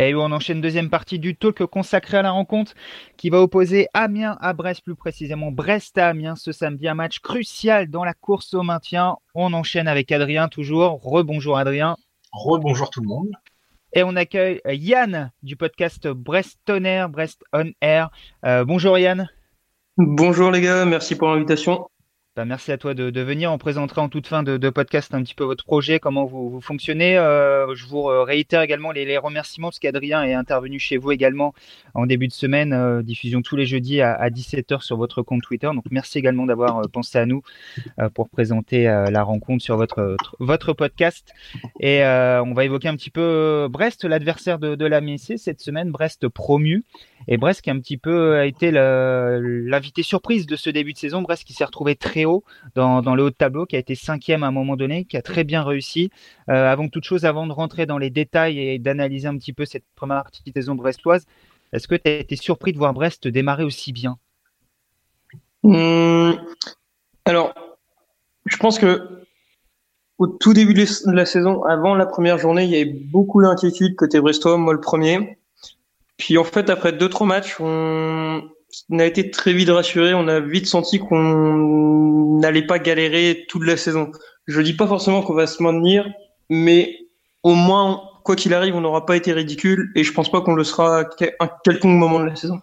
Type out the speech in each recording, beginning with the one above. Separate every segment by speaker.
Speaker 1: Et on enchaîne deuxième partie du talk consacré à la rencontre qui va opposer Amiens à Brest, plus précisément Brest à Amiens ce samedi, un match crucial dans la course au maintien. On enchaîne avec Adrien toujours. Rebonjour Adrien.
Speaker 2: Rebonjour tout le monde.
Speaker 1: Et on accueille Yann du podcast Brest Tonnerre, Brest On Air. Euh, bonjour Yann.
Speaker 3: Bonjour les gars, merci pour l'invitation.
Speaker 1: Bah, merci à toi de, venir. On présenterait en toute fin de, podcast un petit peu votre projet, comment vous, fonctionnez. Euh, je vous réitère également les, remerciements parce qu'Adrien est intervenu chez vous également en début de semaine, euh, diffusion tous les jeudis à, à 17h sur votre compte Twitter. Donc merci également d'avoir euh, pensé à nous pour présenter la rencontre sur votre votre podcast. Et on va évoquer un petit peu Brest, l'adversaire de, de la MSC cette semaine. Brest promu et Brest qui a un petit peu a été l'invité surprise de ce début de saison. Brest qui s'est retrouvé très haut dans, le haut de tableau, qui a été cinquième à un moment donné, qui a très bien réussi. Euh, avant toute chose, avant de rentrer dans les détails et d'analyser un petit peu cette première partie de saison brestoise, est-ce que tu as été surpris de voir Brest démarrer aussi bien?
Speaker 3: Mmh, Alors, je pense que au tout début de la saison, avant la première journée, il y avait beaucoup d'inquiétude côté brestois, moi le premier. Puis en fait, après deux trois matchs, on, on a été très vite rassuré. On a vite senti qu'on n'allait pas galérer toute la saison. Je dis pas forcément qu'on va se maintenir, mais au moins, quoi qu'il arrive, on n'aura pas été ridicule et je pense pas qu'on le sera à un quelconque moment de la saison.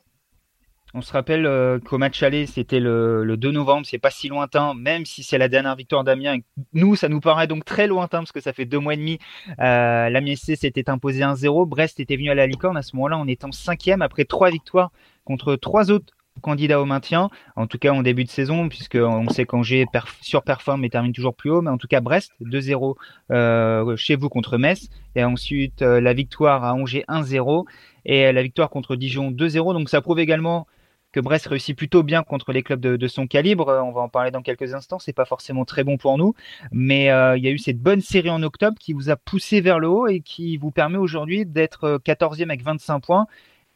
Speaker 1: On se rappelle euh, qu'au match aller, c'était le, le, 2 novembre, c'est pas si lointain, même si c'est la dernière victoire d'Amiens. Nous, ça nous paraît donc très lointain parce que ça fait deux mois et demi. Euh, L'Amiens s'était imposé 1-0, Brest était venu à la licorne à ce moment-là en étant cinquième après trois victoires contre trois autres candidats au maintien, en tout cas en début de saison, puisque on sait qu'Angers surperforme et termine toujours plus haut, mais en tout cas Brest 2-0 euh, chez vous contre Metz, et ensuite euh, la victoire à Angers 1-0 et la victoire contre Dijon 2-0. Donc ça prouve également que Brest réussit plutôt bien contre les clubs de, son calibre. On va en parler dans quelques instants. C'est pas forcément très bon pour nous, mais euh, il y a eu cette bonne série en octobre qui vous a poussé vers le haut et qui vous permet aujourd'hui d'être 14e avec 25 points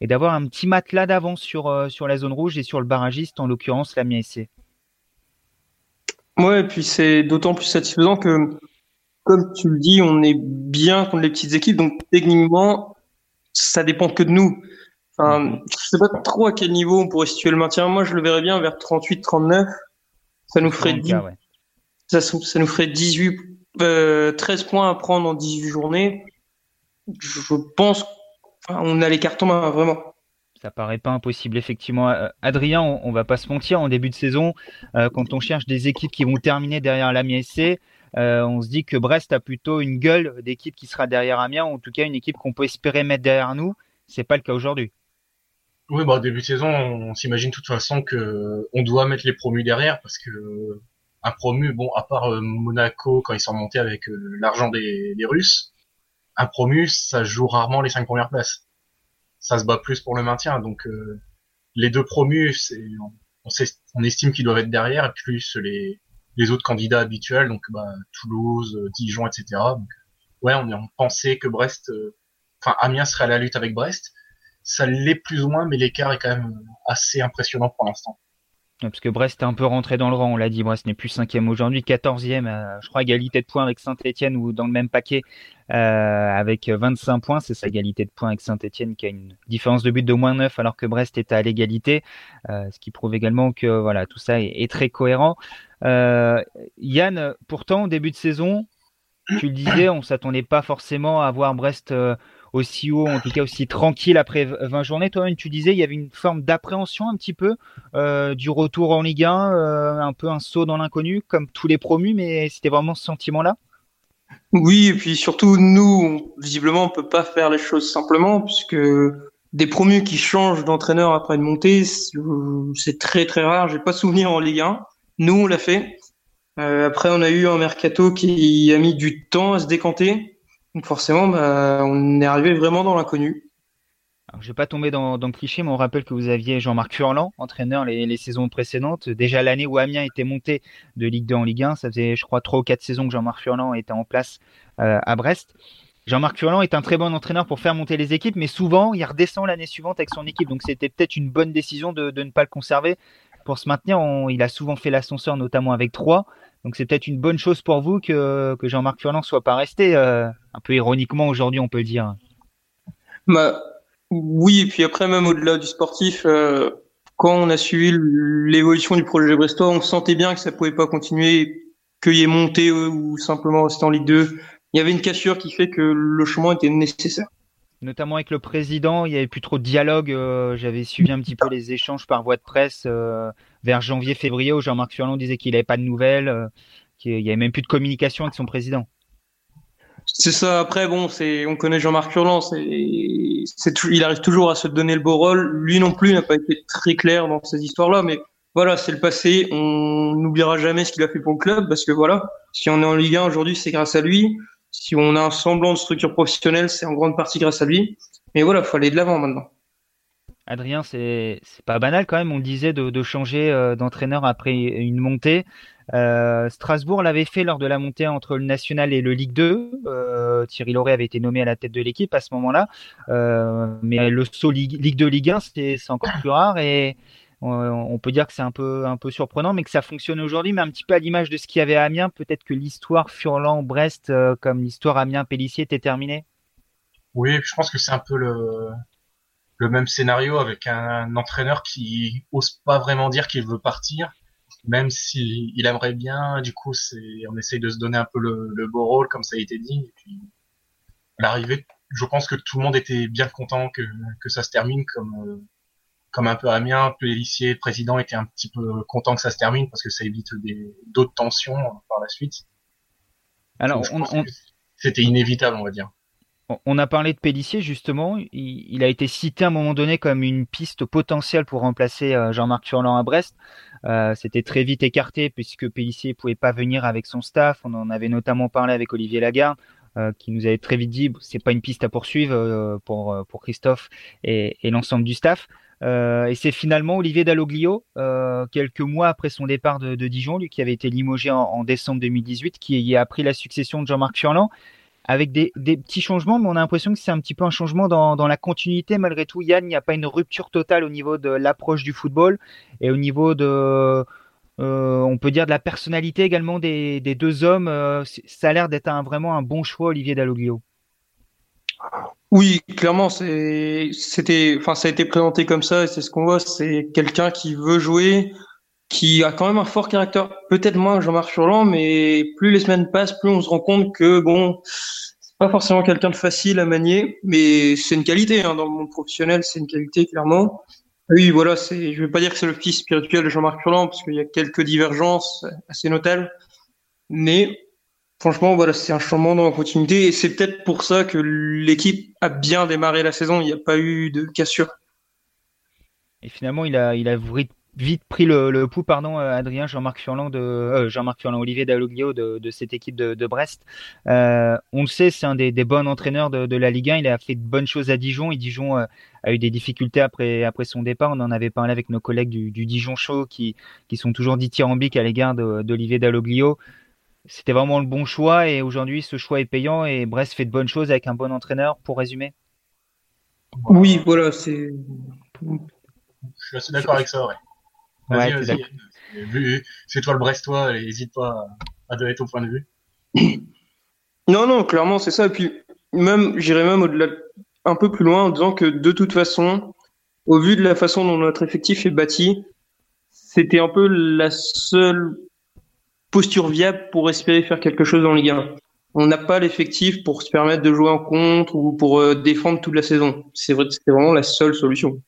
Speaker 1: et d'avoir un petit matelas d'avance sur, euh, sur la zone rouge et sur le barragiste, en l'occurrence la SC.
Speaker 3: Ouais, et puis c'est d'autant plus satisfaisant que, comme tu le dis, on est bien contre les petites équipes, donc techniquement, ça dépend que de nous. Enfin, je sais pas trop à quel niveau on pourrait situer le maintien. Moi, je le verrais bien vers 38-39. Ça nous ferait 10, ouais. ça, ça, nous ferait 18, euh, 13 points à prendre en 18 journées. Je pense on a les cartons main, vraiment.
Speaker 1: Ça paraît pas impossible, effectivement. Euh, Adrien, on, on, va pas se mentir, en début de saison, euh, quand on cherche des équipes qui vont terminer derrière l'Amiens SC, euh, on se dit que Brest a plutôt une gueule d'équipe qui sera derrière Amiens, ou en tout cas une équipe qu'on peut espérer mettre derrière nous. C'est pas le cas aujourd'hui.
Speaker 2: Oui, bah, début de saison, on s'imagine de toute façon que on doit mettre les promus derrière parce que un promu, bon, à part Monaco quand ils sont montés avec l'argent des, des Russes, un promu, ça joue rarement les cinq premières places. Ça se bat plus pour le maintien. Donc euh, les deux promus, on, on, estime qu'ils doivent être derrière, plus les, les autres candidats habituels, donc bah, Toulouse, Dijon, etc. Ouais, on, on pensait que Brest, euh, enfin Amiens serait à la lutte avec Brest. Ça l'est plus ou moins, mais l'écart est quand même assez impressionnant pour l'instant.
Speaker 1: Parce que Brest est un peu rentré dans le rang, on l'a dit. Brest n'est plus cinquième aujourd'hui, quatorzième, euh, je crois, égalité de points avec Saint-Etienne ou dans le même paquet euh, avec 25 points. C'est sa égalité de points avec Saint-Etienne qui a une différence de but de moins 9 alors que Brest est à l'égalité. Euh, ce qui prouve également que voilà tout ça est, très cohérent. Yann, pourtant, au début de saison, tu le disais, on s'attendait pas forcément à voir Brest aussi haut, en tout cas aussi tranquille après 20 journées. Toi-même, tu disais, il y avait une forme d'appréhension un petit peu euh, du retour en Ligue 1, euh, un peu un saut dans l'inconnu, comme tous les promus, mais c'était vraiment ce sentiment-là?
Speaker 3: Oui, et puis surtout, nous, visiblement, on peut pas faire les choses simplement, puisque des promus qui changent d'entraîneur après une montée, c'est très très rare. J'ai pas souvenir en Ligue 1. Nous, on l'a fait. Euh, après, on a eu un mercato qui a mis du temps à se décanter. Donc forcément, bah, on est arrivé vraiment dans l'inconnu.
Speaker 1: Je ne vais pas tomber dans, le cliché, mais on rappelle que vous aviez Jean-Marc Furlan, entraîneur les, saisons précédentes. Déjà l'année où Amiens était monté de Ligue 2 en Ligue 1, ça faisait, je crois, trois ou quatre saisons que Jean-Marc Furlan était en place euh, à Brest. Jean-Marc Furlan est un très bon entraîneur pour faire monter les équipes, mais souvent, il redescend l'année suivante avec son équipe. Donc c'était peut-être une bonne décision de, ne pas le conserver. Pour se maintenir, il a souvent fait l'ascenseur, notamment avec trois. Donc c'est peut-être une bonne chose pour vous que, que Jean-Marc Furlan soit pas resté, euh, un peu ironiquement aujourd'hui on peut le dire.
Speaker 3: Bah, oui, et puis après, même au-delà du sportif, euh, quand on a suivi l'évolution du projet Brestois, on sentait bien que ça pouvait pas continuer, qu'il y ait monté ou simplement rester en Ligue 2. Il y avait une cassure qui fait que le chemin était nécessaire.
Speaker 1: Notamment avec le président, il n'y avait plus trop de dialogue. Euh, j'avais suivi un petit peu les échanges par voie de presse euh, vers janvier-février où Jean-Marc Furlan disait qu'il n'avait pas de nouvelles, qu'il n'y avait même plus de communication avec son président.
Speaker 3: C'est ça. Après, bon, c'est, on connaît Jean-Marc c'est, il arrive toujours à se donner le beau rôle. Lui non plus n'a pas été très clair dans ces histoires-là, mais voilà, c'est le passé. On n'oubliera jamais ce qu'il a fait pour le club parce que voilà, si on est en Ligue 1 aujourd'hui, c'est grâce à lui. Si on a un semblant de structure professionnelle, c'est en grande partie grâce à lui. Mais voilà, faut aller de l'avant maintenant.
Speaker 1: Adrien, c'est pas banal quand même. On disait de, changer euh, d'entraîneur après une montée. Euh, Strasbourg l'avait fait lors de la montée entre le National et le Ligue 2. Euh, Thierry Lauré avait été nommé à la tête de l'équipe à ce moment-là. Mais le saut Ligue, Ligue 2, Ligue 1, c'est encore plus rare et on peut dire que c'est un peu, surprenant, mais que ça fonctionne aujourd'hui, mais un petit peu à l'image de ce qu'il y avait à Amiens. Peut-être que l'histoire Furlan-Brest, comme l'histoire Amiens-Pélissier, était terminée?
Speaker 2: Oui, je pense que c'est un peu le, le même scénario avec un entraîneur qui ose pas vraiment dire qu'il veut partir même si il aimerait bien, du coup, c'est, on essaye de se donner un peu le, le beau rôle, comme ça a été dit. Et puis, à l'arrivée, je pense que tout le monde était bien content que, que ça se termine, comme, euh, comme un peu Amiens, Pélissier, président était un petit peu content que ça se termine parce que ça évite des, d'autres tensions par la suite. Alors, c'était inévitable, on va dire.
Speaker 1: On a parlé de Pélissier justement. Il, a été cité à un moment donné comme une piste potentielle pour remplacer euh, Jean-Marc Furlan à Brest. Euh, c'était très vite écarté puisque Pélissier pouvait pas venir avec son staff. On en avait notamment parlé avec Olivier Lagarde. Euh, qui nous avait très vite dit c'est pas une piste à poursuivre pour pour Christophe et, l'ensemble du staff. et c'est finalement Olivier Dalloglio, quelques mois après son départ de, Dijon, lui qui avait été limogé en, en, décembre 2018, qui a pris la succession de Jean-Marc Furlan avec des, des, petits changements, mais on a l'impression que c'est un petit peu un changement dans, dans la continuité. Malgré tout, Yann, il n'y a pas une rupture totale au niveau de l'approche du football et au niveau de, euh, on peut dire, de la personnalité également des, des deux hommes. Euh, ça a l'air d'être un, vraiment un bon choix, Olivier Dalloglio.
Speaker 3: Oui, clairement, c'était, enfin, ça a été présenté comme ça et c'est ce qu'on voit. C'est quelqu'un qui veut jouer, qui a quand même un fort caractère, peut-être moins Jean-Marc Furlan, mais plus les semaines passent, plus on se rend compte que bon, c'est pas forcément quelqu'un de facile à manier, mais c'est une qualité hein, dans le monde professionnel, c'est une qualité clairement. Oui, voilà, c'est, je vais pas dire que c'est le fils spirituel de Jean-Marc Furlan, parce qu'il y a quelques divergences assez notables, mais franchement, voilà, c'est un changement dans la continuité, et c'est peut-être pour ça que l'équipe a bien démarré la saison, il n'y a pas eu de cassure.
Speaker 1: Et finalement, il a, il a vite pris le, le pouls, pardon, euh, Adrien, Jean-Marc Furlan, de euh, Jean-Marc Furlan, Olivier Dalloglio de, de cette équipe de, de Brest. Euh, on le sait, c'est un des, des bons entraîneurs de, de, la Ligue 1. Il a fait de bonnes choses à Dijon. Et Dijon euh, a eu des difficultés après après son départ. On en avait parlé avec nos collègues du, du Dijon Show qui qui sont toujours dithyrambiques à l'égard d'Olivier Dalloglio. C'était vraiment le bon choix et aujourd'hui ce choix est payant et Brest fait de bonnes choses avec un bon entraîneur. Pour résumer.
Speaker 3: Oui, voilà, c'est.
Speaker 2: Je suis assez d'accord avec ça, ouais. Vas-y, vas-y. C'est toi le Brestois, n'hésite pas à donner ton point de vue.
Speaker 3: Non, non, clairement, c'est ça. Et puis, même, j'irais même au-delà, un peu plus loin en disant que de toute façon, au vu de la façon dont notre effectif est bâti, c'était un peu la seule posture viable pour espérer faire quelque chose dans Ligue 1. On n'a pas l'effectif pour se permettre de jouer en contre ou pour euh, défendre toute la saison. C'est vrai, c'était vraiment la seule solution.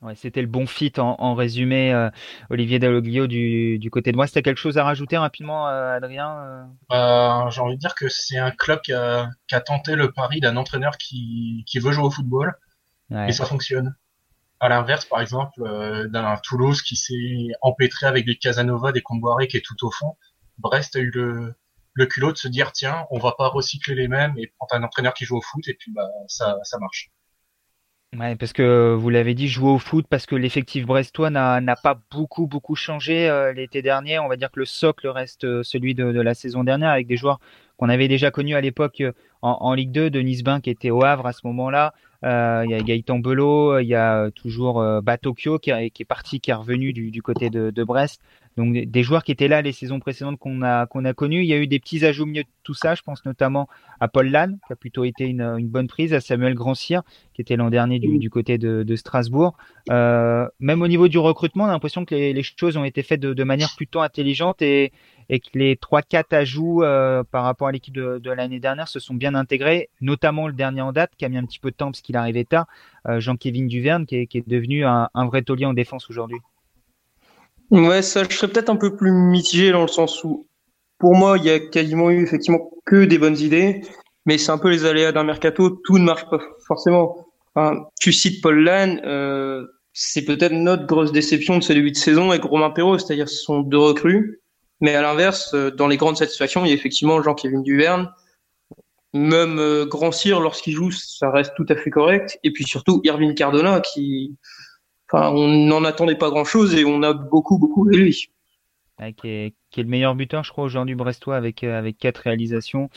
Speaker 1: Ouais, c'était le bon fit en, résumé, euh, Olivier Dalloglio du, du côté de moi. C'était quelque chose à rajouter rapidement, euh, Adrien
Speaker 2: euh? Euh, J'ai envie de dire que c'est un club qui a, qui a tenté le pari d'un entraîneur qui, qui veut jouer au football et ça fonctionne. À l'inverse, par exemple, d'un Toulouse qui s'est empêtré avec des Casanova, des Comboiré qui est tout au fond, Brest a eu le, le culot de se dire tiens, on va pas recycler les mêmes et prendre un entraîneur qui joue au foot et puis bah ça, ça marche.
Speaker 1: Ouais, parce que vous l'avez dit, jouer au foot parce que l'effectif brestois n'a pas beaucoup beaucoup changé euh, l'été dernier. On va dire que le socle reste euh, celui de, la saison dernière avec des joueurs qu'on avait déjà connus à l'époque euh, en, Ligue 2. Denis Bain qui était au Havre à ce moment-là. Euh, il y a Gaëtan Belot, il y a toujours Batokyo qui, est parti, qui est revenu du, côté de Brest. Donc des joueurs qui étaient là les saisons précédentes qu'on a qu'on a connues. Il y a eu des petits ajouts au milieu de tout ça. Je pense notamment à Paul Lannes, qui a plutôt été une, une bonne prise, à Samuel Grandcir, qui était l'an dernier du, du, côté de, de Strasbourg. Euh, même au niveau du recrutement, on a l'impression que les, les, choses ont été faites de, de manière plutôt intelligente et, et que les trois quatre ajouts euh, par rapport à l'équipe de, de l'année dernière se sont bien intégrés, notamment le dernier en date qui a mis un petit peu de temps parce qu'il arrivait tard, euh, Jean-Kévin Duverne, qui est, qui est devenu un, un vrai taulier en défense aujourd'hui.
Speaker 3: Ouais, ça, je serais peut-être un peu plus mitigé dans le sens où, pour moi, il y a quasiment eu effectivement que des bonnes idées, mais c'est un peu les aléas d'un mercato, tout ne marche pas forcément. Tu cites Paul Lannes, euh, c'est peut-être notre grosse déception de ce début de saison avec Romain Perrault, c'est-à-dire ce sont deux recrues. Mais à l'inverse, euh, dans les grandes satisfactions, il y a effectivement Jean-Kévin Duverne. Même euh, Grand Cyr, lorsqu'il joue, ça reste tout à fait correct. Et puis surtout, Irvine Cardona, qui, on n'en attendait pas grand-chose et on a beaucoup, beaucoup aimé lui.
Speaker 1: Ouais, qui, est, le meilleur buteur, je crois, aujourd'hui Brestois avec euh, avec quatre réalisations,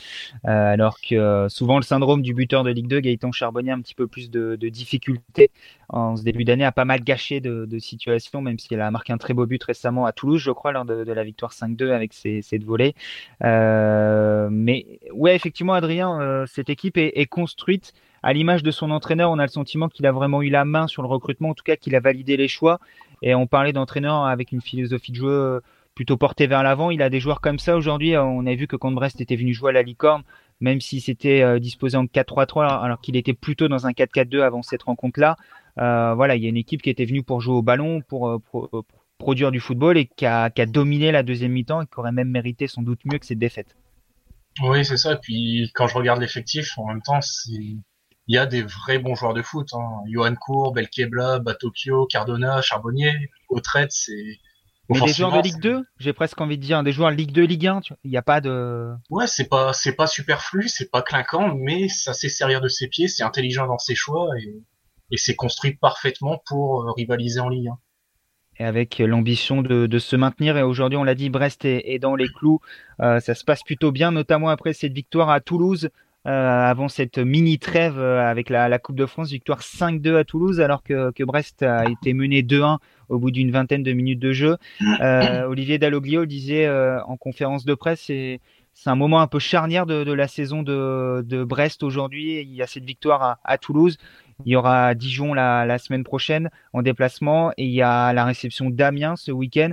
Speaker 1: euh, alors que euh, souvent le syndrome du buteur de Ligue 2, Gaëtan Charbonnier, a un petit peu plus de, difficultés en ce début d'année, a pas mal gâché de, de situations, même s'il a marqué un très beau but récemment à Toulouse, je crois, lors de, la victoire 5-2 avec ses, deux volets. mais ouais, effectivement, Adrien, cette équipe est construite à l'image de son entraîneur, on a le sentiment qu'il a vraiment eu la main sur le recrutement, en tout cas qu'il a validé les choix. Et on parlait d'entraîneur avec une philosophie de jeu plutôt porté vers l'avant. Il a des joueurs comme ça aujourd'hui. On a vu que quand Brest était venu jouer à la licorne, même s'il s'était euh, disposé en 4-3-3 alors qu'il était plutôt dans un 4-4-2 avant cette rencontre-là. Euh, voilà, il y a une équipe qui était venue pour jouer au ballon, pour, euh, produire du football et qui a, qui a, dominé la deuxième mi-temps et qui aurait même mérité sans doute mieux que cette défaite.
Speaker 2: Oui, c'est ça. Puis quand je regarde l'effectif, en même temps, il y a des vrais bons joueurs de foot. Hein. Johan Cour, Belkebla, Batokyo, Cardona, Charbonnier, Autrette, c'est
Speaker 1: mais des joueurs de Ligue 2, j'ai presque envie de dire, des joueurs de Ligue 2, Ligue 1, il n'y a pas de.
Speaker 2: Ouais, c'est pas, c'est pas superflu, c'est pas clinquant, mais ça sait servir de ses pieds, c'est intelligent dans ses choix et, et c'est construit parfaitement pour euh, rivaliser en Ligue 1.
Speaker 1: Et avec l'ambition de, de, se maintenir, et aujourd'hui, on l'a dit, Brest est, est, dans les clous, euh, ça se passe plutôt bien, notamment après cette victoire à Toulouse. Euh, avant cette mini trêve euh, avec la, Coupe de France, victoire 5-2 à Toulouse, alors que, Brest a été mené 2-1 au bout d'une vingtaine de minutes de jeu. Euh, Olivier Dalloglio disait en conférence de presse, c'est un moment un peu charnière de, la saison de, Brest aujourd'hui. Il y a cette victoire à, Toulouse. Il y aura Dijon la, semaine prochaine en déplacement et il y a la réception d'Amiens ce week-end.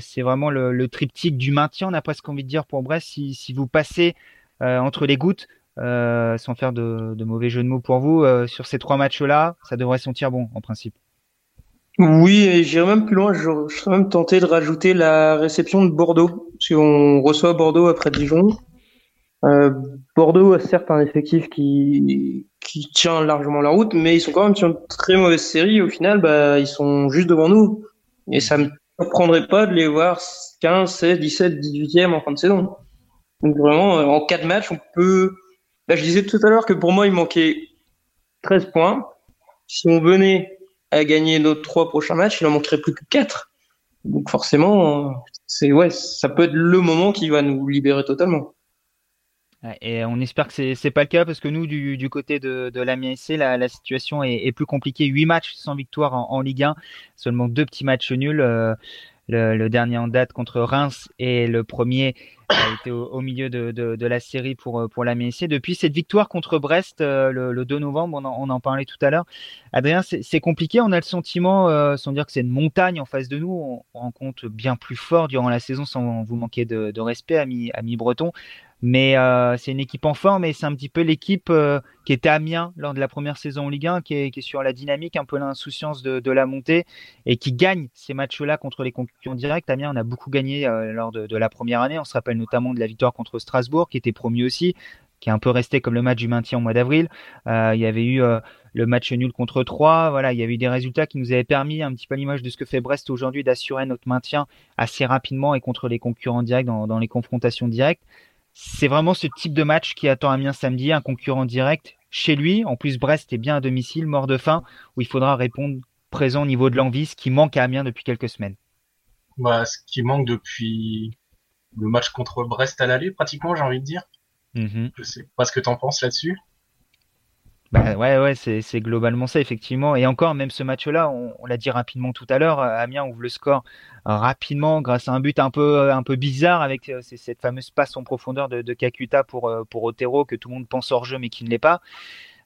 Speaker 1: C'est vraiment le, le, triptyque du maintien, on a presque envie de dire pour Brest. Si, vous passez entre les gouttes, euh, sans faire de, de, mauvais jeu de mots pour vous, sur ces trois matchs-là, ça devrait sentir bon en principe.
Speaker 3: Oui, et j'irai même plus loin. Je, je, serais même tenté de rajouter la réception de Bordeaux, parce qu'on reçoit Bordeaux après Dijon. Euh, Bordeaux a certes un effectif qui, qui tient largement la route, mais ils sont quand même sur une très mauvaise série. Au final, bah, ils sont juste devant nous. Et ça me surprendrait pas de les voir 15, 16, 17, 18e en fin de saison. Donc vraiment, en quatre matchs, on peut... Là, je disais tout à l'heure que pour moi, il manquait 13 points. Si on venait à gagner nos trois prochains matchs, il en manquerait plus que quatre. Donc forcément, c'est ouais, ça peut être le moment qui va nous libérer totalement.
Speaker 1: Et on espère que c'est c'est pas le cas parce que nous du, côté de, de l'Amiens SC la, situation est, plus compliquée. Huit matchs sans victoire en, en, Ligue 1, seulement deux petits matchs nuls. Euh, le, dernier en date contre Reims et le premier a été au, milieu de, la série pour pour la MSC. Depuis cette victoire contre Brest euh, le, le, 2 novembre, on en, parlait tout à l'heure. Adrien, c'est compliqué. On a le sentiment, euh, sans dire que c'est une montagne en face de nous, on, on rencontre bien plus fort durant la saison, sans vous manquer de, de respect, ami, ami breton. Mais euh, c'est une équipe en forme et c'est un petit peu l'équipe euh, qui était à Amiens lors de la première saison en Ligue 1, qui est, sur la dynamique, un peu l'insouciance de, la montée et qui gagne ces matchs-là contre les concurrents directs. Amiens, on a beaucoup gagné euh, lors de, la première année. On se rappelle notamment de la victoire contre Strasbourg, qui était promu aussi, qui est un peu resté comme le match du maintien au mois d'avril. Il y avait eu le match nul contre 3. Voilà, il y avait eu des résultats qui nous avaient permis, un petit peu l'image de ce que fait Brest aujourd'hui, d'assurer notre maintien assez rapidement et contre les concurrents directs dans les confrontations directes c'est vraiment ce type de match qui attend Amiens samedi, un concurrent direct chez lui. En plus, Brest est bien à domicile, mort de faim, où il faudra répondre présent au niveau de l'envie, ce qui manque à Amiens depuis quelques semaines.
Speaker 2: Bah, ce qui manque depuis le match contre Brest à l'aller, pratiquement, j'ai envie de dire. Mm -hmm. Je sais pas ce que tu en penses là-dessus.
Speaker 1: Bah ouais, ouais, c'est globalement ça, effectivement. Et encore, même ce match-là, on, l'a dit rapidement tout à l'heure, Amiens ouvre le score rapidement grâce à un but un peu, un peu bizarre avec cette fameuse passe en profondeur de, de Kakuta pour, pour Otero que tout le monde pense hors jeu mais qui ne l'est pas.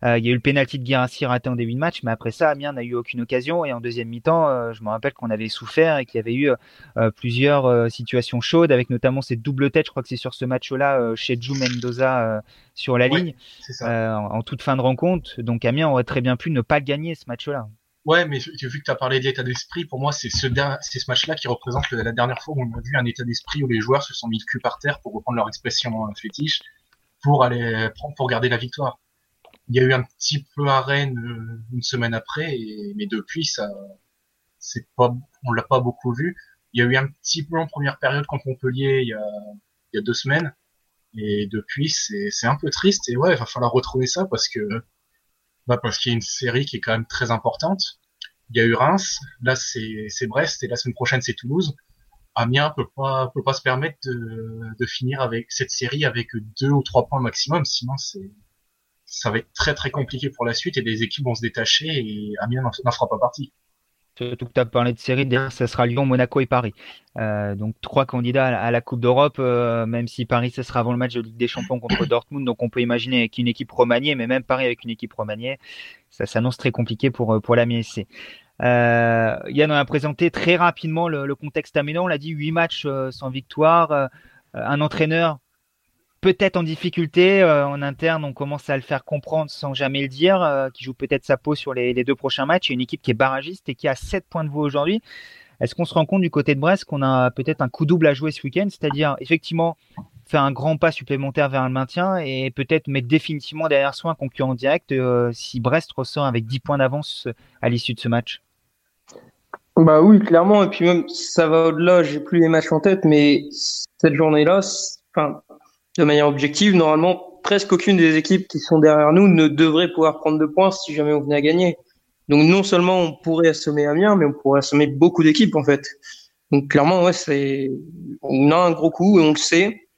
Speaker 1: Euh, il y a eu le penalty de Guirassi raté en début de match, mais après ça, Amiens n'a eu aucune occasion. Et en deuxième mi-temps, euh, je me rappelle qu'on avait souffert et qu'il y avait eu euh, plusieurs situations chaudes, avec notamment cette double tête. Je crois que c'est sur ce match-là chez Ju Mendoza sur la ligne, en, toute fin de rencontre. Donc Amiens aurait très bien pu ne pas gagner ce match-là.
Speaker 2: Ouais, mais vu que tu as parlé d'état d'esprit, pour moi, c'est ce, ce match-là qui représente la dernière fois où on a vu un état d'esprit où les joueurs se sont mis le cul par terre pour reprendre leur expression fétiche, pour aller pour garder la victoire. Il y a eu un petit peu à Rennes euh, une semaine après, mais depuis ça, c'est pas, on l'a pas beaucoup vu. Il y a eu un petit peu en première période contre Montpellier il y a, il y a deux semaines, et depuis c'est, c'est un peu triste. Et ouais, il va falloir retrouver ça parce que, bah parce qu'il y a une série qui est quand même très importante. Il y a eu Reims, là c'est, c'est Brest et la semaine prochaine c'est Toulouse. Amiens peut pas peut pas se permettre de, de finir avec cette série avec deux ou trois points maximum, sinon c'est ça va être très très compliqué pour la suite et des équipes vont se détacher et Amiens n'en fera pas partie.
Speaker 1: Surtout que tu as parlé de série, ça sera Lyon, Monaco et Paris. Euh, donc trois candidats à la Coupe d'Europe, euh, même si Paris, ce sera avant le match de Ligue des Champions contre Dortmund. Donc on peut imaginer qu'une équipe remaniée, mais même Paris avec une équipe remaniée, ça s'annonce très compliqué pour, pour l'Amiens SC. Euh, Yann a présenté très rapidement le, contexte aménant. On l'a dit, huit matchs euh, sans victoire. Euh, un entraîneur peut-être en difficulté euh, en interne, on commence à le faire comprendre sans jamais le dire, euh, qui joue peut-être sa peau sur les, deux prochains matchs. A une équipe qui est barragiste et qui a 7 points de vous aujourd'hui. Est-ce qu'on se rend compte du côté de Brest qu'on a peut-être un coup double à jouer ce week-end, c'est-à-dire effectivement faire un grand pas supplémentaire vers le maintien et peut-être mettre définitivement derrière soi un concurrent direct euh, si Brest ressort avec 10 points d'avance à l'issue de ce match
Speaker 3: Bah oui, clairement. Et puis même, ça va au-delà. J'ai plus les matchs en tête, mais cette journée-là, enfin, de manière objective, normalement, presque aucune des équipes qui sont derrière nous ne devrait pouvoir prendre de points si jamais on venait à gagner. Donc non seulement on pourrait assommer Amiens, mais on pourrait assommer beaucoup d'équipes en fait. Donc clairement, ouais, c'est on a un gros coup et on le sait.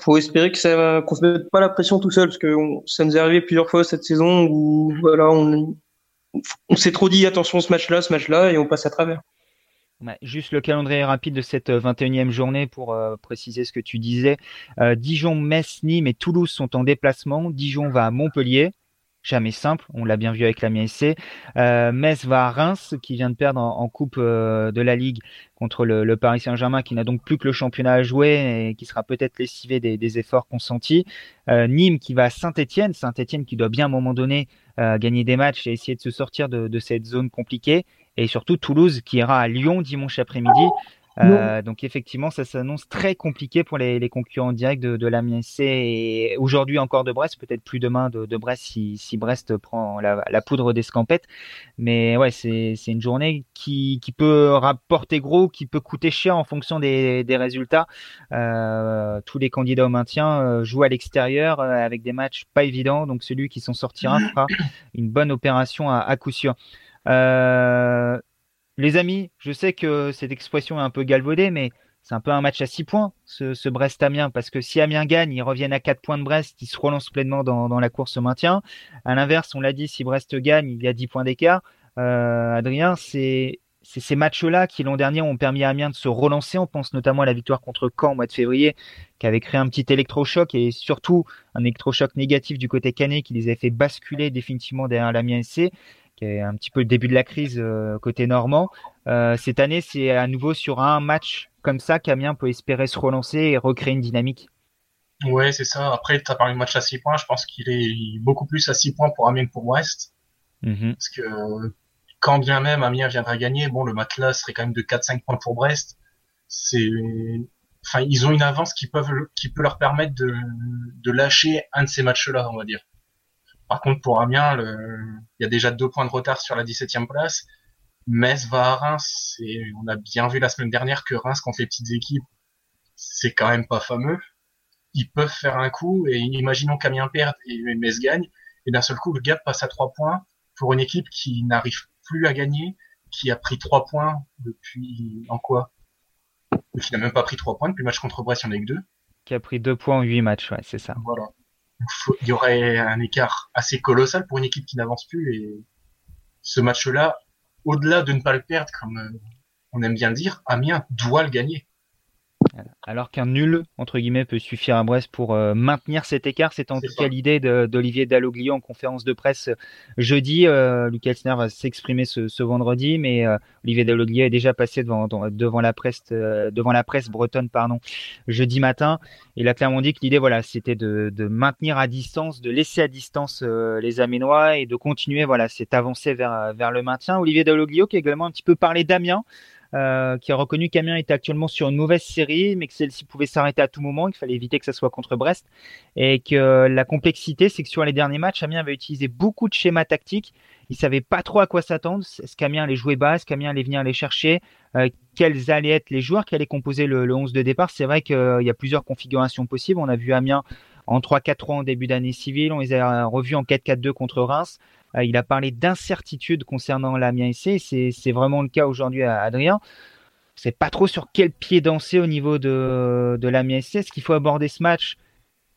Speaker 3: Faut espérer que ça qu'on se mette pas la pression tout seul parce que ça nous est arrivé plusieurs fois cette saison où voilà on on s'est trop dit attention ce match-là, ce match-là et on passe à travers.
Speaker 1: Juste le calendrier rapide de cette 21e euh, journée pour euh, préciser ce que tu disais. Euh, Dijon, Metz, Nîmes et Toulouse sont en déplacement. Dijon va à Montpellier. Jamais simple, on l'a bien vu avec la SC. Euh, Metz va à Reims, qui vient de perdre en, Coupe de la Ligue contre le, Paris Saint-Germain, qui n'a donc plus que le championnat à jouer et qui sera peut-être lessivé des, efforts consentis. Nîmes qui va à Saint-Etienne, Saint-Etienne qui doit bien à un moment donné gagner des matchs et essayer de se sortir de cette zone compliquée et surtout Toulouse qui ira à Lyon dimanche après-midi. Euh, donc effectivement, ça s'annonce très compliqué pour les, les concurrents directs de, de l'Amiens C et aujourd'hui encore de Brest, peut-être plus demain de, de Brest si, si, Brest prend la, la poudre des scampettes. Mais ouais, c'est une journée qui, qui peut rapporter gros, qui peut coûter cher en fonction des, des résultats. Euh, tous les candidats au maintien euh, jouent à l'extérieur avec des matchs pas évidents, donc celui qui s'en sortira fera une bonne opération à, à coup sûr. Euh, les amis, je sais que cette expression est un peu galvaudée, mais c'est un peu un match à 6 points, ce, Brest-Amiens, parce que si Amiens gagne, ils reviennent à 4 points de Brest, ils se relancent pleinement dans, la course au maintien. À l'inverse, on l'a dit, si Brest gagne, il y a 10 points d'écart. Euh, Adrien, c'est ces matchs-là qui l'an dernier ont permis à Amiens de se relancer. On pense notamment à la victoire contre Caen au mois de février, qui avait créé un petit électrochoc et surtout un électrochoc négatif du côté canet qui les avait fait basculer définitivement derrière l'Amiens SC qui est un petit peu le début de la crise euh, côté normand. Euh, cette année, c'est à nouveau sur un match comme ça qu'Amiens peut espérer se relancer et recréer une dynamique.
Speaker 2: Ouais, c'est ça. Après, tu as parlé de match à 6 points. Je pense qu'il est beaucoup plus à 6 points pour Amiens que pour Brest. Mm-hmm. Parce que quand bien même Amiens viendra gagner, bon, le là serait quand même de 4-5 points pour Brest. C'est, enfin, ils ont une avance qui peuvent, qui peut leur permettre de, de lâcher un de ces matchs-là, on va dire. Par contre, pour Amiens, il y a déjà deux points de retard sur la 17e place. Metz va à Reims, et on a bien vu la semaine dernière que Reims, contre les petites équipes, c'est quand même pas fameux. Ils peuvent faire un coup, et imaginons qu'Amiens perde et Metz gagne, et d'un seul coup, le gap passe à trois points pour une équipe qui n'arrive plus à gagner, qui a pris trois points depuis, en quoi? Qui n'a même pas pris trois points depuis le match contre Brest, il y en a que deux.
Speaker 1: Qui a pris deux points en huit matchs, ouais, c'est ça.
Speaker 2: Voilà. Il y aurait un écart assez colossal pour une équipe qui n'avance plus et ce match-là, au-delà de ne pas le perdre, comme euh, on aime bien le dire, Amiens doit le gagner.
Speaker 1: Alors qu'un nul, entre guillemets, peut suffire à Brest pour euh, maintenir cet écart. C'est en tout cas l'idée d'Olivier Dalloglio en conférence de presse euh, jeudi. Euh, Lucas Elsner va s'exprimer ce, vendredi, mais Olivier Dalloglio est déjà passé devant, devant, la presse, devant la presse bretonne pardon, jeudi matin. Il a clairement dit que l'idée, voilà, c'était de, de, maintenir à distance, de laisser à distance les Aménois et de continuer voilà, cette avancée vers, vers le maintien. Olivier Dalloglio qui a également un petit peu parlé d'Amiens. Euh, qui a reconnu qu'Amiens était actuellement sur une mauvaise série, mais que celle-ci pouvait s'arrêter à tout moment, qu'il fallait éviter que ça soit contre Brest, et que la complexité, c'est que sur les derniers matchs, Amiens avait utilisé beaucoup de schémas tactiques. Il savait pas trop à quoi s'attendre. Est-ce qu'Amiens allait jouer bas? Est-ce qu'Amiens allait venir les chercher? Euh, Quels allaient être les joueurs qui allaient composer le, le 11 de départ? C'est vrai qu'il y a plusieurs configurations possibles. On a vu Amiens en 3-4-3 en début d'année civile. On les a revus en 4-4-2 contre Reims. Euh, il a parlé d'incertitude concernant l'Amiens. C'est vraiment le cas aujourd'hui à Adrien. C'est pas trop sur quel pied danser au niveau de, de l'Amiens SC. Est-ce qu'il faut aborder ce match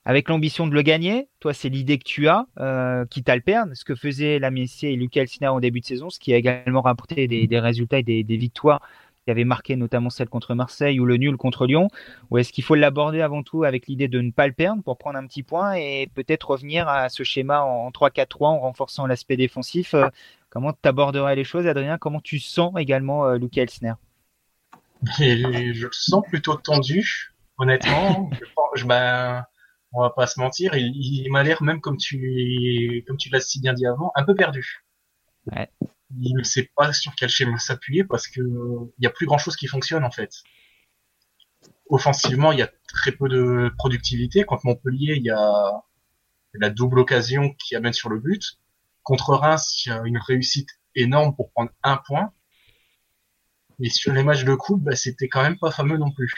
Speaker 1: avec l'ambition de le gagner? Toi, c'est l'idée que tu as, euh, quitte à le perdre. Ce que faisait l'Amiens et Lucas Elsner au début de saison, ce qui a également rapporté des, résultats et des victoires qui avait marqué notamment celle contre Marseille ou le nul contre Lyon Ou est-ce qu'il faut l'aborder avant tout avec l'idée de ne pas le perdre pour prendre un petit point et peut-être revenir à ce schéma en 3-4-3 en renforçant l'aspect défensif? Euh, Comment tu aborderais les choses, Adrien? Comment tu sens également euh, Luca Elsner?
Speaker 2: Je le sens plutôt tendu, honnêtement. je, ben, on va pas se mentir, il, m'a l'air même comme tu, comme tu l'as si bien dit avant, un peu perdu. Ouais il ne sait pas sur quel schéma s'appuyer parce que il y a plus grand chose qui fonctionne en fait. Offensivement, il y a très peu de productivité. Contre Montpellier, il y a la double occasion qui amène sur le but. Contre Reims, il y a une réussite énorme pour prendre un point. Et sur les matchs de coupe, bah, c'était quand même pas fameux non plus.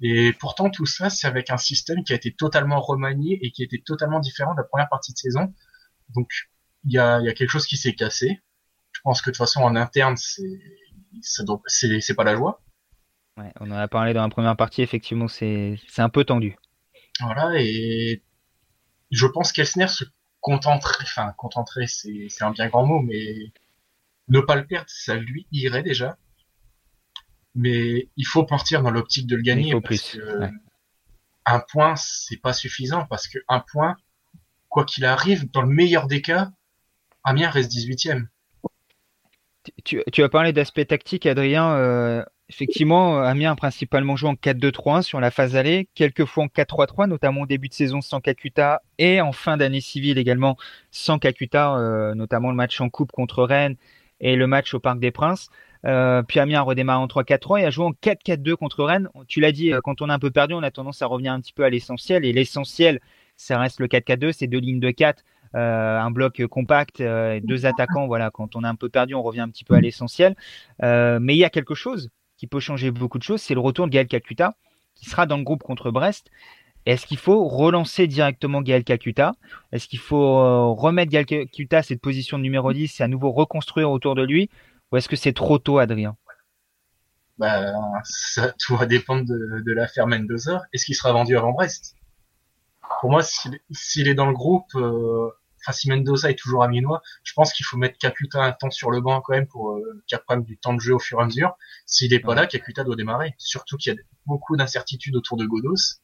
Speaker 2: Et pourtant, tout ça, c'est avec un système qui a été totalement remanié et qui était totalement différent de la première partie de saison. Donc, il y a, y a quelque chose qui s'est cassé pense que de toute façon en interne c'est c'est pas la joie.
Speaker 1: Ouais, on en a parlé dans la première partie, effectivement c'est un peu tendu.
Speaker 2: Voilà et je pense qu'Elsner se contenterait, enfin contenterait c'est c'est un bien grand mot, mais ne pas le perdre ça lui irait déjà. Mais il faut partir dans l'optique de le gagner. Il plus. Un point c'est pas suffisant parce que un point quoi qu'il arrive dans le meilleur des cas Amiens reste 18ème
Speaker 1: tu, as parlé d'aspect tactique, Adrien. Euh, effectivement, Amiens a principalement joué en 4-2-3-1 sur la phase allée, quelquefois en 4-3-3, notamment au début de saison sans Kakuta et en fin d'année civile également sans Kakuta, euh, notamment le match en coupe contre Rennes et le match au Parc des Princes. Euh, puis Amiens a redémarré en 3-4-3 et a joué en 4-4-2 contre Rennes. Tu l'as dit, quand on est un peu perdu, on a tendance à revenir un petit peu à l'essentiel. Et l'essentiel, ça reste le 4-4-2, c'est deux lignes de 4 euh, un bloc compact, euh, deux attaquants. Voilà, quand on est un peu perdu, on revient un petit peu à l'essentiel. Euh, mais il y a quelque chose qui peut changer beaucoup de choses, c'est le retour de Gaël Kakuta, qui sera dans le groupe contre Brest. Est-ce qu'il faut relancer directement Gaël Kakuta? Est-ce qu'il faut remettre Gaël Kakuta à cette position de numéro 10 et à nouveau reconstruire autour de lui? Ou est-ce que c'est trop tôt, Adrien?
Speaker 2: Bah, ça, tout va dépendre de, l'affaire Mendoza. Est-ce qu'il sera vendu avant Brest? Pour moi, s'il est dans le groupe, enfin si Mendoza est toujours aminois, je pense qu'il faut mettre Kakuta un temps sur le banc quand même pour euh, qu'il prenne du temps de jeu au fur et à mesure. S'il est pas là, Kakuta doit démarrer. Surtout qu'il y a beaucoup d'incertitudes autour de Godos.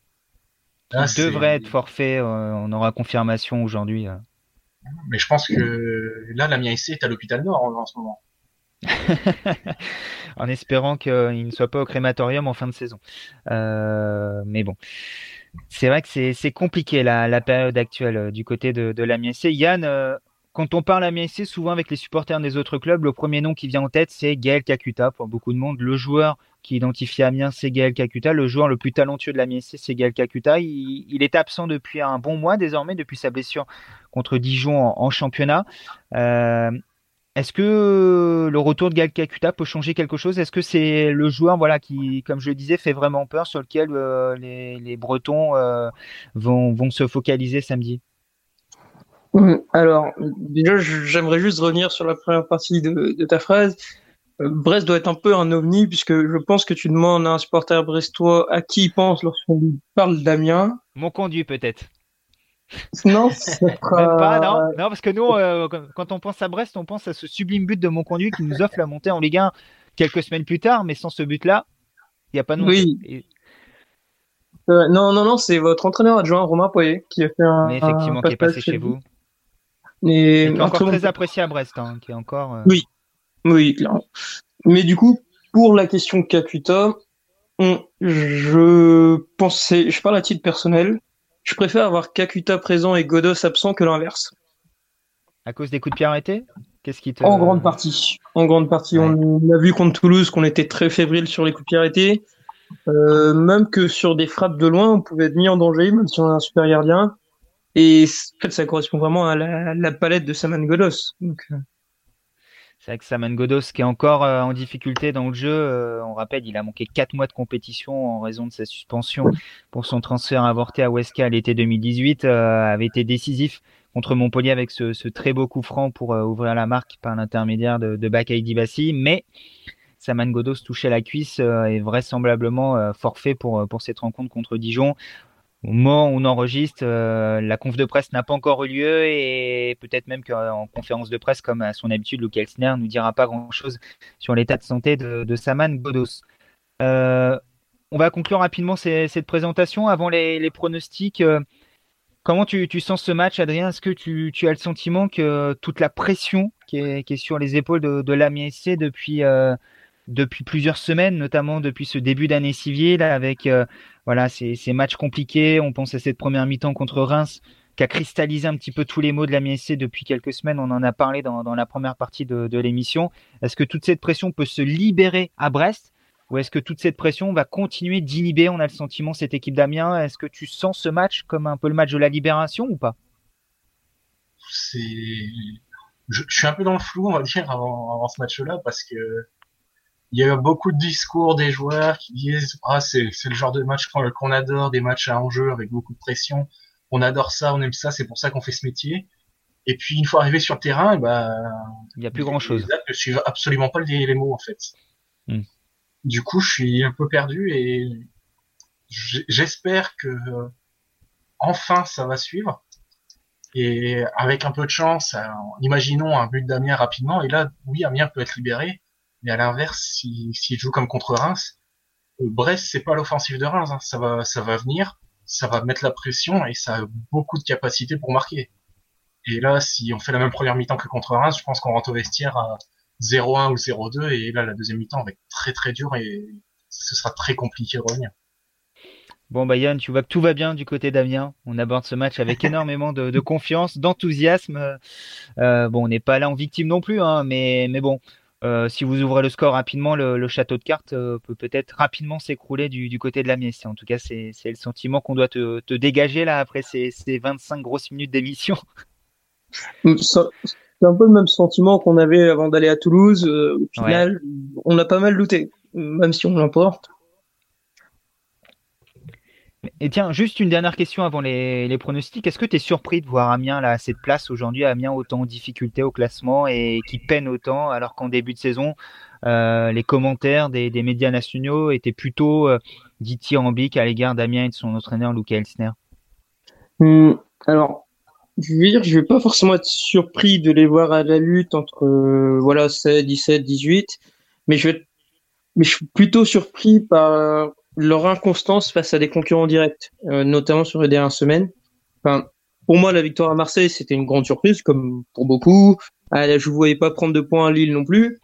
Speaker 1: il devrait être forfait, euh, on aura confirmation aujourd'hui. Euh.
Speaker 2: Mais je pense que là, la MIAC est à l'hôpital Nord en, ce moment.
Speaker 1: en espérant qu'il ne soit pas au crématorium en fin de saison. Euh, mais bon, c'est vrai que c'est compliqué la, période actuelle euh, du côté de, de Yann, euh, quand on parle Amiens souvent avec les supporters des autres clubs, le premier nom qui vient en tête, c'est Gaël Kakuta pour beaucoup de monde. Le joueur qui identifie Amiens, c'est Gaël Kakuta. Le joueur le plus talentueux de l'Amiens c'est Gaël Kakuta. Il, il, est absent depuis un bon mois désormais, depuis sa blessure contre Dijon en, championnat. Euh, est-ce que le retour de Gal Kakuta peut changer quelque chose? Est-ce que c'est le joueur voilà, qui, comme je le disais, fait vraiment peur, sur lequel euh, les, Bretons euh, vont, vont se focaliser samedi?
Speaker 3: Mmh, Alors, déjà, j'aimerais juste revenir sur la première partie de, ta phrase. Euh, Brest doit être un peu un ovni, puisque je pense que tu demandes à un supporter brestois à qui il pense lorsqu'on lui parle d'Amiens.
Speaker 1: Mon conduit, peut-être.
Speaker 3: Non,
Speaker 1: pas, non, non, parce que nous, euh, quand on pense à Brest, on pense à ce sublime but de Monconduit qui nous offre la montée en Ligue 1 quelques semaines plus tard, mais sans ce but-là, il n'y a pas de
Speaker 3: Oui. non, non, non, c'est votre entraîneur adjoint, Romain Poyer, qui a fait un.
Speaker 1: Mais effectivement, qui est passé chez vous.
Speaker 3: Et,
Speaker 1: qui est encore très apprécié à Brest, hein, qui est encore. Euh,
Speaker 3: oui, oui, clairement. Mais du coup, pour la question Kakuta, je pensais, je parle à titre personnel, je préfère avoir Kakuta présent et Godos absent que l'inverse.
Speaker 1: À cause des coups de pied arrêtés? Qu'est-ce qui te...
Speaker 3: En grande partie. En grande partie. On a vu contre Toulouse qu'on était très fébrile sur les coups de pied arrêtés. Euh, même que sur des frappes de loin, on pouvait être mis en danger, même si on a un super gardien. Et en fait, ça correspond vraiment à la, palette de Saman Godos. Donc, euh,
Speaker 1: c'est vrai que Saman Godos qui est encore euh, en difficulté dans le jeu, euh, on rappelle, il a manqué 4 mois de compétition en raison de sa suspension pour son transfert avorté à Huesca l'été 2018, euh, avait été décisif contre Montpellier avec ce, très beau coup franc pour ouvrir la marque par l'intermédiaire de, de Bakay mais Saman Godos touchait la cuisse et vraisemblablement forfait pour, pour cette rencontre contre Dijon au moment où on enregistre, euh, la conf de presse n'a pas encore eu lieu et peut-être même qu'en conférence de presse, comme à son habitude, Luke Elsner nous dira pas grand-chose sur l'état de santé de, Saman Godos. Euh, on va conclure rapidement cette présentation avant les, pronostics. Euh, comment tu, sens ce match, Adrien? Est-ce que tu, as le sentiment que toute la pression qui est, sur les épaules de, de depuis depuis plusieurs semaines, notamment depuis ce début d'année civile, avec euh, voilà ces, matchs compliqués. On pense à cette première mi-temps contre Reims, qui a cristallisé un petit peu tous les mots de la MSC depuis quelques semaines. On en a parlé dans, la première partie de, l'émission. Est-ce que toute cette pression peut se libérer à Brest? Ou est-ce que toute cette pression va continuer d'inhiber On a le sentiment cette équipe d'Amiens? Est-ce que tu sens ce match comme un peu le match de la libération ou pas?
Speaker 2: C'est je, suis un peu dans le flou, on va dire, avant ce match-là, parce que il y a eu beaucoup de discours des joueurs qui disent ah c'est c'est le genre de match qu'on adore, des matchs à enjeu avec beaucoup de pression. On adore ça, on aime ça, c'est pour ça qu'on fait ce métier. Et puis une fois arrivé sur le terrain, bah
Speaker 1: il n'y a plus grand chose.
Speaker 2: Je suis absolument pas les, les mots en fait. Hmm. Du coup, je suis un peu perdu et j'espère que enfin ça va suivre. Et avec un peu de chance, imaginons un but d'Amiens rapidement. Et là, oui, Amiens peut être libéré mais à l'inverse, s'il si, joue comme contre Reims, euh, Brest, c'est pas l'offensive de Reims. Hein. Ça va, ça va venir, ça va mettre la pression et ça a beaucoup de capacité pour marquer. Et là, si on fait la même première mi-temps que contre Reims, je pense qu'on rentre au vestiaire à 0-1 ou 0-2 et là, la deuxième mi-temps va être très très dur et ce sera très compliqué de revenir.
Speaker 1: Bon, bah Yann, tu vois que tout va bien du côté d'Amiens. On aborde ce match avec énormément de, confiance, d'enthousiasme. Euh, bon, on n'est pas là en victime non plus, hein, mais, mais bon, euh, si vous ouvrez le score rapidement, le, château de cartes euh, peut peut-être rapidement s'écrouler du, côté de la Mies. En tout cas, c'est le sentiment qu'on doit te, dégager là après ces, 25 grosses minutes d'émission.
Speaker 3: C'est un peu le même sentiment qu'on avait avant d'aller à Toulouse. Euh, au final, on a pas mal douté, même si on l'emporte.
Speaker 1: Et tiens, juste une dernière question avant les, pronostics. Est-ce que tu es surpris de voir Amiens là, à cette place aujourd'hui, Amiens autant en difficulté au classement et qui peine autant, alors qu'en début de saison, euh, les commentaires des, médias nationaux étaient plutôt euh, dithyrambiques à l'égard d'Amiens et de son entraîneur Luca Elsner
Speaker 3: hmm, Alors, je veux dire, je vais pas forcément être surpris de les voir à la lutte entre euh, voilà 16, 17, 18, mais je vais mais je suis plutôt surpris par leur inconstance face à des concurrents directs, euh, notamment sur les dernières semaines. Enfin, pour moi, la victoire à Marseille, c'était une grande surprise, comme pour beaucoup. Ah, je ne voyais pas prendre de points à Lille non plus.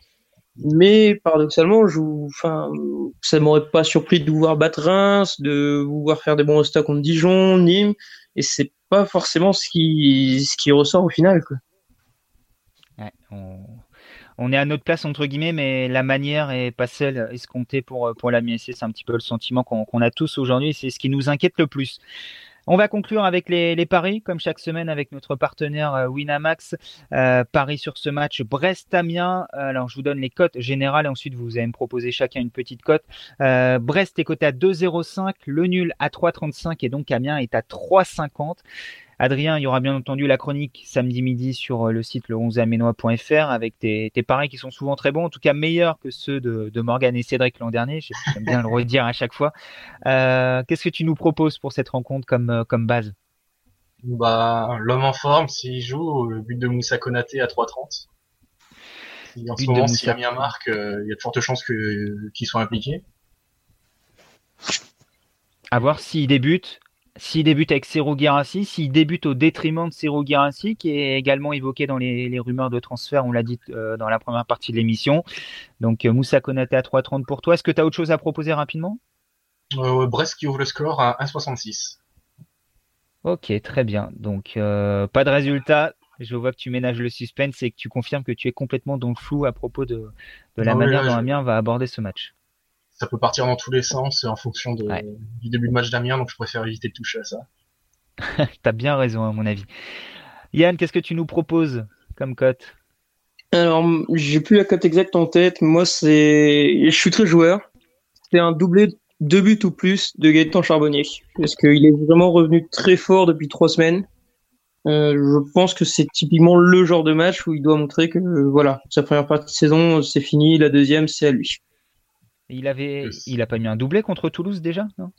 Speaker 3: Mais paradoxalement, je, enfin, ça m'aurait pas surpris de voir battre Reims, de voir faire des bons résultats contre Dijon, Nîmes, et c'est pas forcément ce qui, ce qui ressort au final. Quoi.
Speaker 1: Ouais, on on est à notre place entre guillemets, mais la manière est pas celle escomptée pour pour la MSC. C'est un petit peu le sentiment qu'on a tous aujourd'hui. C'est ce qui nous inquiète le plus. On va conclure avec les, paris, comme chaque semaine avec notre partenaire euh, Winamax. Euh, paris sur ce match Brest-Amiens. Alors, je vous donne les cotes générales et ensuite vous allez me proposer chacun une petite cote. Euh, Brest est coté à 2,05, le nul à 3,35 et donc Amiens est à 3,50. Adrien, il y aura bien entendu la chronique samedi midi sur euh, le site le 11 amenoisfr avec tes, paris qui sont souvent très bons, en tout cas meilleurs que ceux de, Morgan et Cédric l'an dernier. J'aime bien le redire à chaque fois. Euh, qu'est-ce que tu nous proposes pour cette rencontre comme, euh, comme base?
Speaker 2: Bah, l'homme en forme, s'il joue, le but de Moussa Konaté à 3,30. En ce moment, s'il a mis un marque, il y a de fortes chances qu'il soit impliqué.
Speaker 1: À voir s'il débute. S'il débute avec Serou Girassi, s'il débute au détriment de Serou Girassi, qui est également évoqué dans les, rumeurs de transfert, on l'a dit euh, dans la première partie de l'émission. Donc euh, Moussa Konaté à 3,30 pour toi. Est-ce que tu as autre chose à proposer rapidement?
Speaker 2: Euh, Brest qui ouvre le score à 1,66.
Speaker 1: Ok, très bien. Donc pas de résultat. Je vois que tu ménages le suspense et que tu confirmes que tu es complètement dans le flou à propos de, la manière dont Amiens va aborder ce match
Speaker 2: ça peut partir dans tous les sens en fonction de, du début de match d'Amiens, donc je préfère éviter de toucher à ça.
Speaker 1: T'as bien raison, à mon avis. Yann, qu'est-ce que tu nous proposes comme cote?
Speaker 3: Alors, j'ai plus la cote exacte en tête. Moi, c'est, je suis très joueur. C'est un doublé deux buts ou plus de Gaëtan Charbonnier, parce qu'il est vraiment revenu très fort depuis trois semaines. Euh, je pense que c'est typiquement le genre de match où il doit montrer que voilà, sa première partie de saison c'est fini, la deuxième c'est à lui.
Speaker 1: Il avait, il a pas mis un doublé contre Toulouse déjà, non?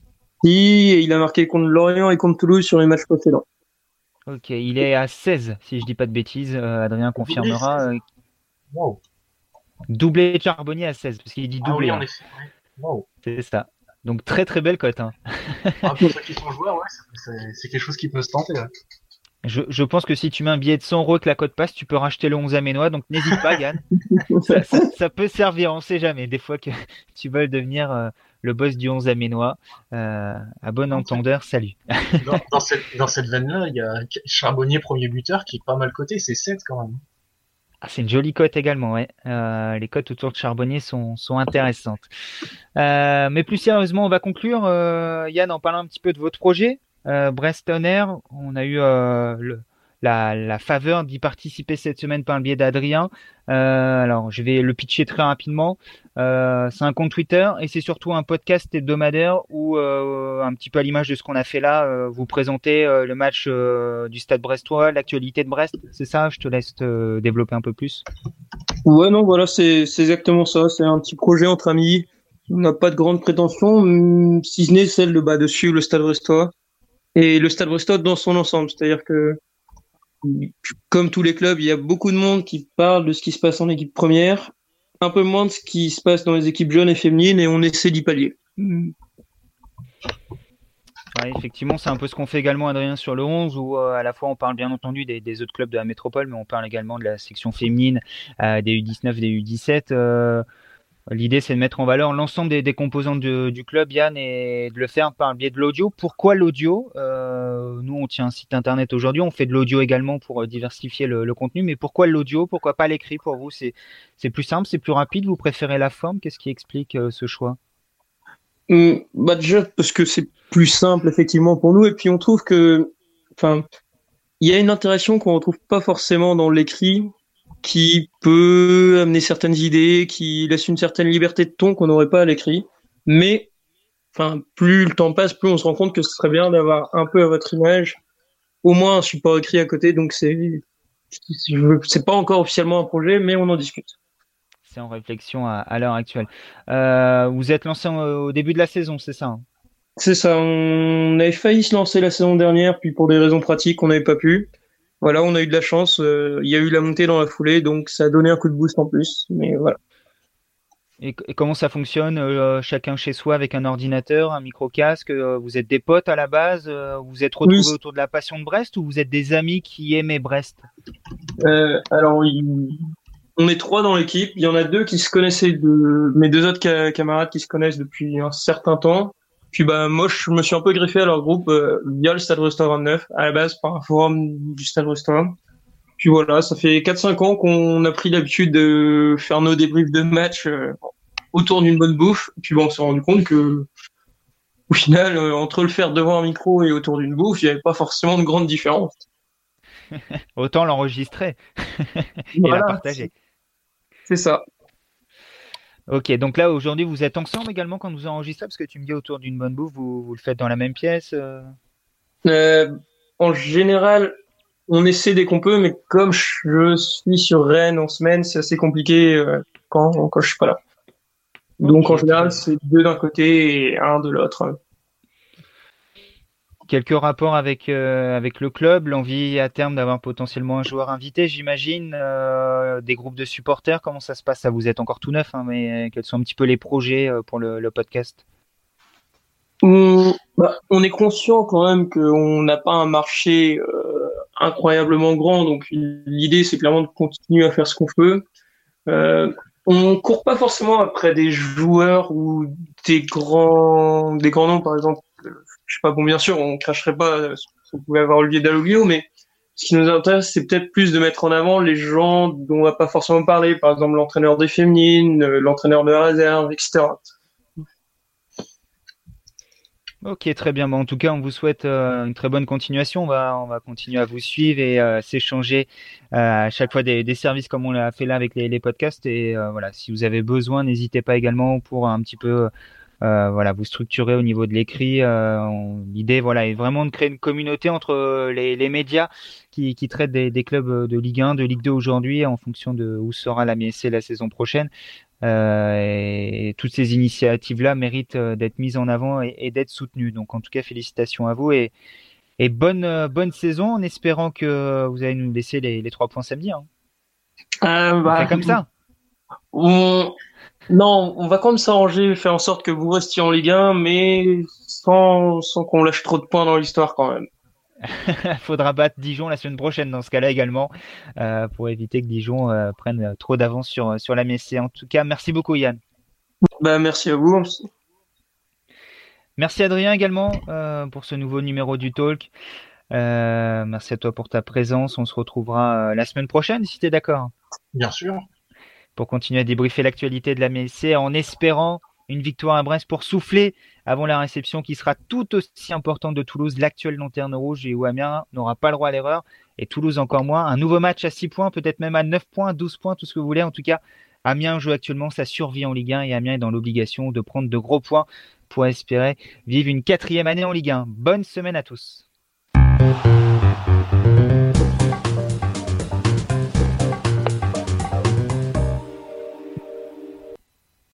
Speaker 3: Si, il a marqué contre Lorient et contre Toulouse sur les matchs précédents.
Speaker 1: Ok, il est à 16, si je dis pas de bêtises. Euh, Adrien confirmera. Wow. Doublé euh, Charbonnier à 16, parce qu'il dit ah doublé.
Speaker 2: Ah
Speaker 1: oui, C'est ça. Donc très très belle cote. Hein.
Speaker 2: ah, pour ceux qui sont joueurs, ouais, c'est quelque chose qui peut se tenter.
Speaker 1: Je, pense que si tu mets un billet de 100 euros que la cote passe, tu peux racheter le 11 aménois, donc n'hésite pas, Yann. ça, peut servir, on sait jamais. Des fois que tu veux devenir euh, le boss du 11 aménois. Euh, à bon entendeur, salut.
Speaker 2: dans, cette, dans cette veine-là, il y a Charbonnier, premier buteur, qui est pas mal coté, c'est 7 quand même.
Speaker 1: Ah, c'est une jolie cote également, ouais. Euh, les cotes autour de Charbonnier sont, sont intéressantes. mais plus sérieusement, on va conclure, Yann, en parlant un petit peu de votre projet. Euh, Brest on a eu euh, la, faveur d'y participer cette semaine par le biais d'Adrien. Euh, alors, je vais le pitcher très rapidement. c'est un compte Twitter et c'est surtout un podcast hebdomadaire où, un petit peu à l'image de ce qu'on a fait là, vous présentez le match du Stade Brestois, l'actualité de Brest. C'est ça? Je te laisse développer un peu plus.
Speaker 3: Ouais, non, voilà, c'est exactement ça. C'est un petit projet entre amis. On n'a pas de grandes prétentions, si ce n'est celle de, bah, de suivre le Stade Brestois et le Stade Brestois dans son ensemble. C'est-à-dire que, comme tous les clubs, il y a beaucoup de monde qui parle de ce qui se passe en équipe première, un peu moins de ce qui se passe dans les équipes jeunes et féminines, et on essaie d'y pallier.
Speaker 1: effectivement, c'est un peu ce qu'on fait également, Adrien, sur le 11, où euh, à la fois on parle bien entendu des, autres clubs de la métropole, mais on parle également de la section féminine, euh, des U19, des U17. L'idée, c'est de mettre en valeur l'ensemble des, composantes du club, Yann, et de le faire par le biais de l'audio. Pourquoi l'audio? Euh, Nous, on tient un site internet aujourd'hui, on fait de l'audio également pour euh, diversifier le, contenu, mais pourquoi l'audio? Pourquoi pas l'écrit pour vous? C'est plus simple, c'est plus rapide, vous préférez la forme? Qu'est-ce qui explique euh, ce choix?
Speaker 3: Hum, bah Déjà, parce que c'est plus simple, effectivement, pour nous, et puis on trouve que. Enfin, il y a une interaction qu'on retrouve pas forcément dans l'écrit, qui peut amener certaines idées, qui laisse une certaine liberté de ton qu'on n'aurait pas à l'écrit. Mais, enfin, plus le temps passe, plus on se rend compte que ce serait bien d'avoir un peu à votre image, au moins un support écrit à côté. Donc c'est, c'est pas encore officiellement un projet, mais on en discute.
Speaker 1: C'est en réflexion à, l'heure actuelle. Euh, vous êtes lancé au début de la saison, c'est ça hein?
Speaker 3: C'est ça. On avait failli se lancer la saison dernière, puis pour des raisons pratiques, on n'avait pas pu. Voilà, on a eu de la chance. Euh, il y a eu la montée dans la foulée, donc ça a donné un coup de boost en plus. Mais voilà.
Speaker 1: Et, comment ça fonctionne euh, Chacun chez soi avec un ordinateur, un micro-casque euh, Vous êtes des potes à la base Vous êtes retrouvés autour de la passion de Brest ou vous êtes des amis qui aimaient Brest?
Speaker 3: Alors, on est trois dans l'équipe. Il y en a deux qui se connaissaient de mes deux autres camarades qui se connaissent depuis un certain temps. Puis bah moi je me suis un peu griffé à leur groupe euh, via le Stade Restaurant 29 à la base par un forum du Stade Restaurant. Puis voilà, ça fait 4-5 ans qu'on a pris l'habitude de faire nos débriefs de match euh, autour d'une bonne bouffe. Puis bon, on s'est rendu compte que au final, euh, entre le faire devant un micro et autour d'une bouffe, il n'y avait pas forcément de grande différence.
Speaker 1: Autant l'enregistrer et la partager.
Speaker 3: C'est ça.
Speaker 1: Ok, donc là aujourd'hui vous êtes ensemble également quand vous enregistrez parce que tu me dis autour d'une bonne bouffe, vous, vous, le faites dans la même pièce euh
Speaker 3: euh, En général, on essaie dès qu'on peut, mais comme je suis sur Rennes en semaine, c'est assez compliqué euh, quand, quand je suis pas là. Donc en général, c'est deux d'un côté et un de l'autre.
Speaker 1: Quelques rapports avec euh, avec le club, l'envie à terme d'avoir potentiellement un joueur invité, j'imagine, euh, des groupes de supporters. Comment ça se passe? Ça vous êtes encore tout neuf, hein, mais quels sont un petit peu les projets pour le, podcast?
Speaker 3: On, bah, on, est conscient quand même qu'on n'a pas un marché incroyablement grand, donc l'idée c'est clairement de continuer à faire ce qu'on peut. Euh, on court pas forcément après des joueurs ou des grands, des grands noms, par exemple. Je sais pas, bon, bien sûr, on cracherait pas si on pouvait avoir Olivier Dalloglio, mais ce qui nous intéresse, c'est peut-être plus de mettre en avant les gens dont on va pas forcément parler, par exemple l'entraîneur des féminines, l'entraîneur de la réserve, etc.
Speaker 1: Ok, très bien. En tout cas, on vous souhaite euh, une très bonne continuation. On va, on va continuer à vous suivre et euh, s'échanger euh, à chaque fois des, des, services comme on l'a fait là avec les, les podcasts. Et voilà, si vous avez besoin, n'hésitez pas également pour un petit peu voilà, vous structurer au niveau de l'écrit. L'idée, voilà, est vraiment de créer une communauté entre les, les médias qui, qui traitent des, des, clubs de Ligue 1, de Ligue 2 aujourd'hui, en fonction de où sera la MSC la saison prochaine. Euh, et toutes ces initiatives-là méritent euh, d'être mises en avant et, d'être soutenues. Donc en tout cas, félicitations à vous et, et bonne, euh, bonne saison en espérant que vous allez nous laisser les, les trois points samedi. Hein.
Speaker 3: Euh, bah,
Speaker 1: comme ça.
Speaker 3: On... Non, on va quand même s'arranger, faire en sorte que vous restiez en Ligue 1, mais sans, sans qu'on lâche trop de points dans l'histoire quand même.
Speaker 1: faudra battre Dijon la semaine prochaine dans ce cas-là également euh, pour éviter que Dijon euh, prenne trop d'avance sur, sur la Messée. En tout cas, merci beaucoup Yann.
Speaker 3: Bah, merci à vous.
Speaker 1: Merci Adrien également euh, pour ce nouveau numéro du Talk. merci à toi pour ta présence. On se retrouvera la semaine prochaine si tu es d'accord.
Speaker 2: Bien sûr.
Speaker 1: Pour continuer à débriefer l'actualité de la Messée en espérant une victoire à Brest pour souffler avant la réception qui sera tout aussi importante de Toulouse, l'actuel lanterne rouge et où Amiens n'aura pas le droit à l'erreur et Toulouse encore moins. Un nouveau match à 6 points, peut-être même à 9 points, 12 points, tout ce que vous voulez. En tout cas, Amiens joue actuellement sa survie en Ligue 1 et Amiens est dans l'obligation de prendre de gros points pour espérer vivre une quatrième année en Ligue 1. Bonne semaine à tous.